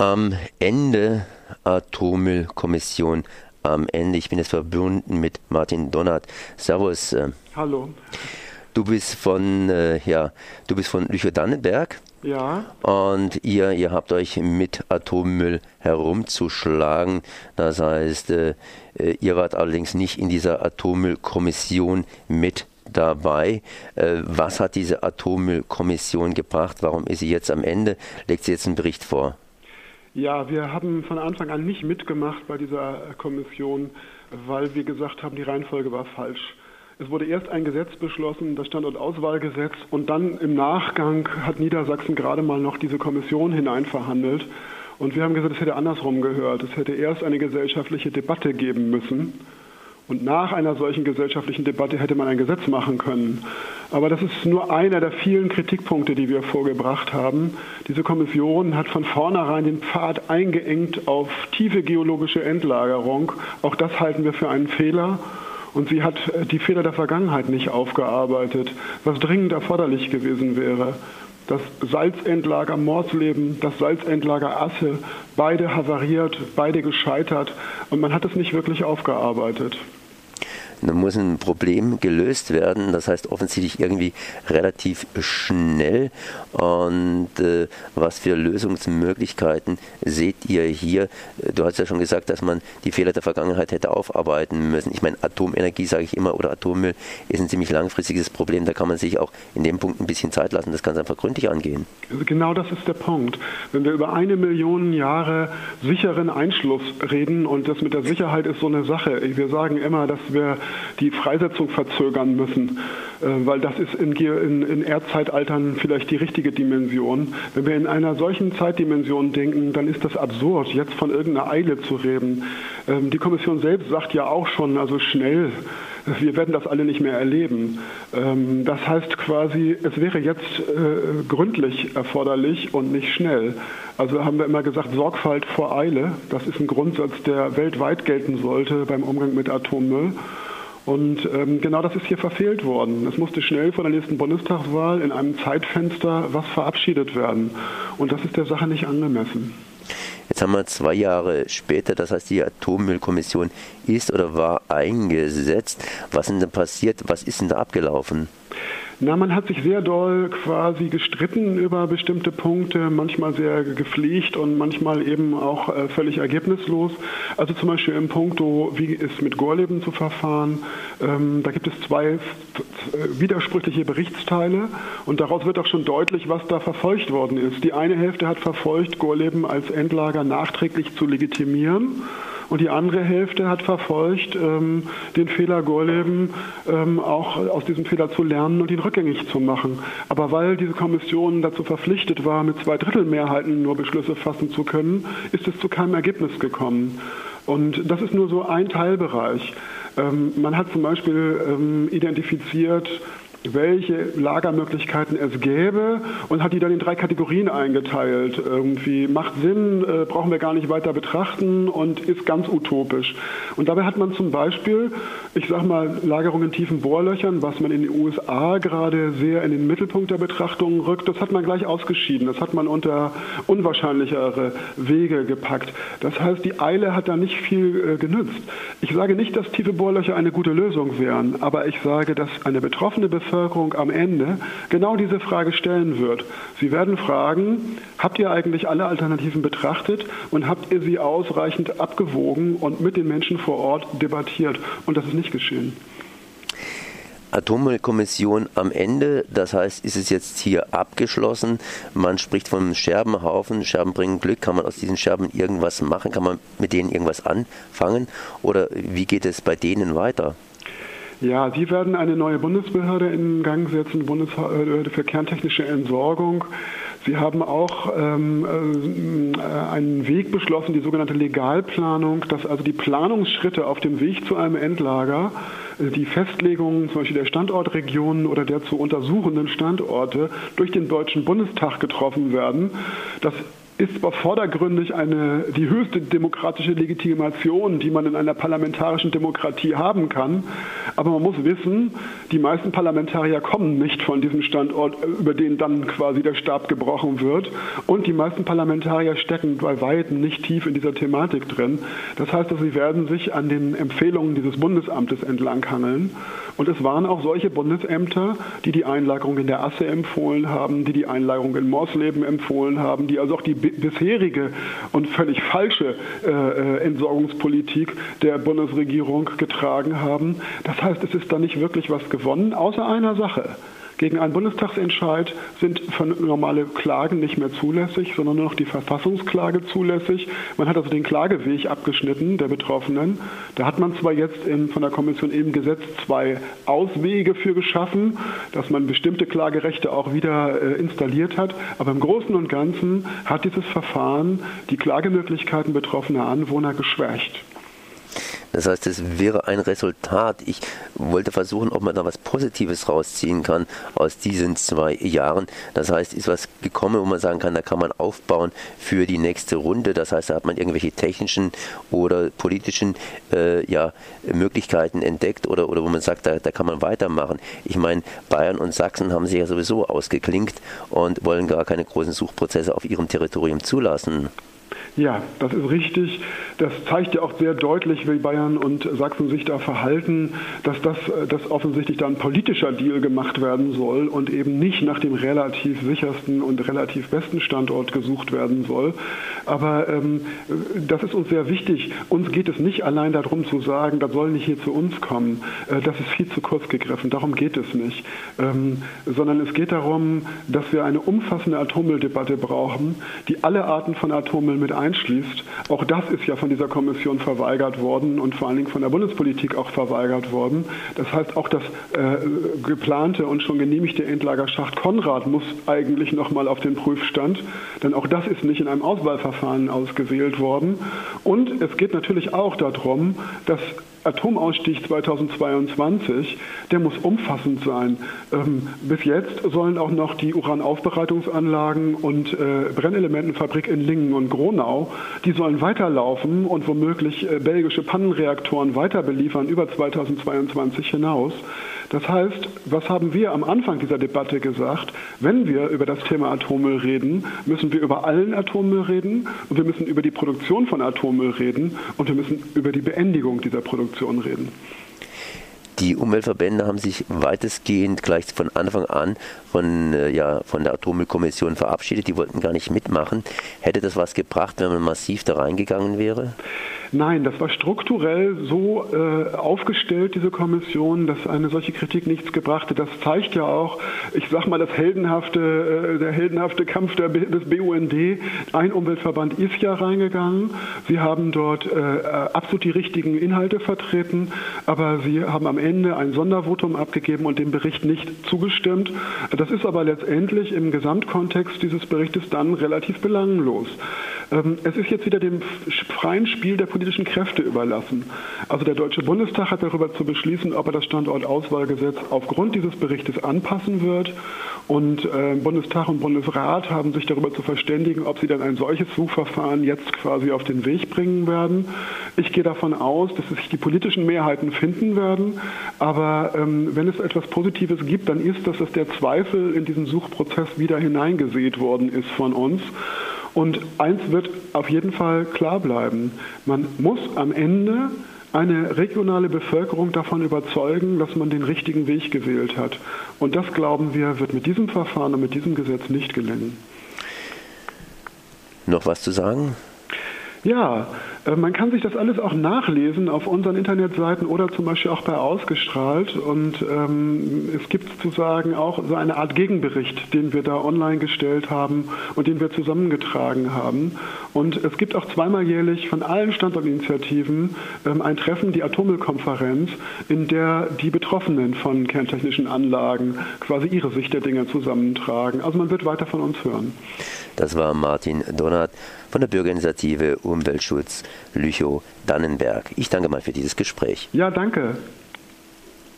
Am Ende Atommüllkommission. Am Ende, ich bin jetzt verbunden mit Martin Donnert. Servus. Äh. Hallo. Du bist von, äh, ja, du bist von Lüchow-Dannenberg. Ja. Und ihr, ihr habt euch mit Atommüll herumzuschlagen. Das heißt, äh, äh, ihr wart allerdings nicht in dieser Atommüllkommission mit dabei. Äh, was hat diese Atommüllkommission gebracht? Warum ist sie jetzt am Ende? Legt sie jetzt einen Bericht vor? Ja, wir haben von Anfang an nicht mitgemacht bei dieser Kommission, weil wir gesagt haben, die Reihenfolge war falsch. Es wurde erst ein Gesetz beschlossen, das Standortauswahlgesetz, und dann im Nachgang hat Niedersachsen gerade mal noch diese Kommission hineinverhandelt. Und wir haben gesagt, es hätte andersrum gehört. Es hätte erst eine gesellschaftliche Debatte geben müssen. Und nach einer solchen gesellschaftlichen Debatte hätte man ein Gesetz machen können. Aber das ist nur einer der vielen Kritikpunkte, die wir vorgebracht haben. Diese Kommission hat von vornherein den Pfad eingeengt auf tiefe geologische Endlagerung. Auch das halten wir für einen Fehler. Und sie hat äh, die Fehler der Vergangenheit nicht aufgearbeitet, was dringend erforderlich gewesen wäre. Das Salzendlager Mordsleben, das Salzendlager Asse, beide havariert, beide gescheitert und man hat es nicht wirklich aufgearbeitet. Da muss ein Problem gelöst werden, das heißt offensichtlich irgendwie relativ schnell. Und äh, was für Lösungsmöglichkeiten seht ihr hier? Du hast ja schon gesagt, dass man die Fehler der Vergangenheit hätte aufarbeiten müssen. Ich meine, Atomenergie, sage ich immer, oder Atommüll ist ein ziemlich langfristiges Problem. Da kann man sich auch in dem Punkt ein bisschen Zeit lassen. Das kann einfach gründlich angehen. Genau das ist der Punkt. Wenn wir über eine Million Jahre sicheren Einschluss reden, und das mit der Sicherheit ist so eine Sache. Wir sagen immer, dass wir die Freisetzung verzögern müssen, äh, weil das ist in, in, in Erdzeitaltern vielleicht die richtige Dimension. Wenn wir in einer solchen Zeitdimension denken, dann ist das absurd, jetzt von irgendeiner Eile zu reden. Ähm, die Kommission selbst sagt ja auch schon, also schnell, wir werden das alle nicht mehr erleben. Ähm, das heißt quasi, es wäre jetzt äh, gründlich erforderlich und nicht schnell. Also haben wir immer gesagt, Sorgfalt vor Eile. Das ist ein Grundsatz, der weltweit gelten sollte beim Umgang mit Atommüll. Und ähm, genau das ist hier verfehlt worden. Es musste schnell vor der nächsten Bundestagswahl in einem Zeitfenster was verabschiedet werden. Und das ist der Sache nicht angemessen. Jetzt haben wir zwei Jahre später, das heißt, die Atommüllkommission ist oder war eingesetzt. Was ist denn da passiert? Was ist denn da abgelaufen? Na, man hat sich sehr doll quasi gestritten über bestimmte Punkte, manchmal sehr gepflegt und manchmal eben auch äh, völlig ergebnislos. Also zum Beispiel im Punkto, wie ist mit Gorleben zu verfahren. Ähm, da gibt es zwei widersprüchliche Berichtsteile und daraus wird auch schon deutlich, was da verfolgt worden ist. Die eine Hälfte hat verfolgt, Gorleben als Endlager nachträglich zu legitimieren. Und die andere Hälfte hat verfolgt, ähm, den Fehler Gorleben ähm, auch aus diesem Fehler zu lernen und ihn rückgängig zu machen. Aber weil diese Kommission dazu verpflichtet war, mit zwei Drittel Mehrheiten nur Beschlüsse fassen zu können, ist es zu keinem Ergebnis gekommen. Und das ist nur so ein Teilbereich. Ähm, man hat zum Beispiel ähm, identifiziert, welche Lagermöglichkeiten es gäbe und hat die dann in drei Kategorien eingeteilt. Irgendwie macht Sinn, äh, brauchen wir gar nicht weiter betrachten und ist ganz utopisch. Und dabei hat man zum Beispiel, ich sag mal, Lagerung in tiefen Bohrlöchern, was man in den USA gerade sehr in den Mittelpunkt der Betrachtung rückt, das hat man gleich ausgeschieden. Das hat man unter unwahrscheinlichere Wege gepackt. Das heißt, die Eile hat da nicht viel äh, genützt. Ich sage nicht, dass tiefe Bohrlöcher eine gute Lösung wären, aber ich sage, dass eine betroffene Bevölkerung Bevölkerung am Ende genau diese Frage stellen wird. Sie werden fragen, habt ihr eigentlich alle Alternativen betrachtet und habt ihr sie ausreichend abgewogen und mit den Menschen vor Ort debattiert? Und das ist nicht geschehen. Atommüllkommission am Ende, das heißt, ist es jetzt hier abgeschlossen? Man spricht vom Scherbenhaufen, Scherben bringen Glück. Kann man aus diesen Scherben irgendwas machen? Kann man mit denen irgendwas anfangen? Oder wie geht es bei denen weiter? Ja, Sie werden eine neue Bundesbehörde in Gang setzen, Bundesbehörde für kerntechnische Entsorgung. Sie haben auch ähm, äh, einen Weg beschlossen, die sogenannte Legalplanung, dass also die Planungsschritte auf dem Weg zu einem Endlager, äh, die Festlegung zum Beispiel der Standortregionen oder der zu untersuchenden Standorte durch den Deutschen Bundestag getroffen werden. Das ist zwar vordergründig eine, die höchste demokratische Legitimation, die man in einer parlamentarischen Demokratie haben kann, aber man muss wissen, die meisten Parlamentarier kommen nicht von diesem Standort, über den dann quasi der Stab gebrochen wird und die meisten Parlamentarier stecken bei weitem nicht tief in dieser Thematik drin. Das heißt, dass sie werden sich an den Empfehlungen dieses Bundesamtes entlanghangeln und es waren auch solche Bundesämter, die die Einlagerung in der Asse empfohlen haben, die die Einlagerung in Morsleben empfohlen haben, die also auch die bisherige und völlig falsche äh, äh, Entsorgungspolitik der Bundesregierung getragen haben. Das heißt, es ist da nicht wirklich was gewonnen, außer einer Sache. Gegen einen Bundestagsentscheid sind normale Klagen nicht mehr zulässig, sondern nur noch die Verfassungsklage zulässig. Man hat also den Klageweg abgeschnitten der Betroffenen. Da hat man zwar jetzt in, von der Kommission im Gesetz zwei Auswege für geschaffen, dass man bestimmte Klagerechte auch wieder äh, installiert hat, aber im Großen und Ganzen hat dieses Verfahren die Klagemöglichkeiten betroffener Anwohner geschwächt. Das heißt, es wäre ein Resultat. Ich wollte versuchen, ob man da was Positives rausziehen kann aus diesen zwei Jahren. Das heißt, ist was gekommen, wo man sagen kann, da kann man aufbauen für die nächste Runde. Das heißt, da hat man irgendwelche technischen oder politischen äh, ja, Möglichkeiten entdeckt oder, oder wo man sagt, da, da kann man weitermachen. Ich meine, Bayern und Sachsen haben sich ja sowieso ausgeklinkt und wollen gar keine großen Suchprozesse auf ihrem Territorium zulassen. Ja, das ist richtig. Das zeigt ja auch sehr deutlich, wie Bayern und Sachsen sich da verhalten, dass das dass offensichtlich da ein politischer Deal gemacht werden soll und eben nicht nach dem relativ sichersten und relativ besten Standort gesucht werden soll. Aber ähm, das ist uns sehr wichtig. Uns geht es nicht allein darum zu sagen, das soll nicht hier zu uns kommen. Äh, das ist viel zu kurz gegriffen. Darum geht es nicht. Ähm, sondern es geht darum, dass wir eine umfassende Atommülldebatte brauchen, die alle Arten von Atommüll mit einschließt. Auch das ist ja von dieser Kommission verweigert worden und vor allen Dingen von der Bundespolitik auch verweigert worden. Das heißt, auch das äh, geplante und schon genehmigte Endlager Schacht Konrad muss eigentlich nochmal auf den Prüfstand, denn auch das ist nicht in einem Auswahlverfahren ausgewählt worden. Und es geht natürlich auch darum, dass Atomausstieg 2022, der muss umfassend sein. Ähm, bis jetzt sollen auch noch die Uranaufbereitungsanlagen und äh, Brennelementenfabrik in Lingen und Gronau, die sollen weiterlaufen und womöglich äh, belgische Pannenreaktoren weiter beliefern über 2022 hinaus. Das heißt, was haben wir am Anfang dieser Debatte gesagt? Wenn wir über das Thema Atommüll reden, müssen wir über allen Atommüll reden und wir müssen über die Produktion von Atommüll reden und wir müssen über die Beendigung dieser Produktion reden. Die Umweltverbände haben sich weitestgehend gleich von Anfang an von, äh, ja, von der Atommüllkommission verabschiedet. Die wollten gar nicht mitmachen. Hätte das was gebracht, wenn man massiv da reingegangen wäre? Nein, das war strukturell so äh, aufgestellt, diese Kommission, dass eine solche Kritik nichts gebracht hat. Das zeigt ja auch, ich sag mal, das heldenhafte, äh, der heldenhafte Kampf der, des BUND. Ein Umweltverband ist ja reingegangen. Sie haben dort äh, absolut die richtigen Inhalte vertreten, aber sie haben am Ende ein Sondervotum abgegeben und dem Bericht nicht zugestimmt. Das ist aber letztendlich im Gesamtkontext dieses Berichtes dann relativ belanglos. Ähm, es ist jetzt wieder dem freien Spiel der politischen Kräfte überlassen. Also der Deutsche Bundestag hat darüber zu beschließen, ob er das Standortauswahlgesetz aufgrund dieses Berichtes anpassen wird. Und äh, Bundestag und Bundesrat haben sich darüber zu verständigen, ob sie dann ein solches Suchverfahren jetzt quasi auf den Weg bringen werden. Ich gehe davon aus, dass sich die politischen Mehrheiten finden werden. Aber ähm, wenn es etwas Positives gibt, dann ist das, dass der Zweifel in diesen Suchprozess wieder hineingesät worden ist von uns. Und eins wird auf jeden Fall klar bleiben. Man muss am Ende eine regionale Bevölkerung davon überzeugen, dass man den richtigen Weg gewählt hat. Und das, glauben wir, wird mit diesem Verfahren und mit diesem Gesetz nicht gelingen. Noch was zu sagen? Ja, man kann sich das alles auch nachlesen auf unseren Internetseiten oder zum Beispiel auch bei Ausgestrahlt. Und ähm, es gibt sozusagen auch so eine Art Gegenbericht, den wir da online gestellt haben und den wir zusammengetragen haben. Und es gibt auch zweimal jährlich von allen Standortinitiativen ähm, ein Treffen, die Atommüllkonferenz, in der die Betroffenen von kerntechnischen Anlagen quasi ihre Sicht der Dinge zusammentragen. Also man wird weiter von uns hören. Das war Martin Donat von der Bürgerinitiative Umweltschutz Lüchow-Dannenberg. Ich danke mal für dieses Gespräch. Ja, danke.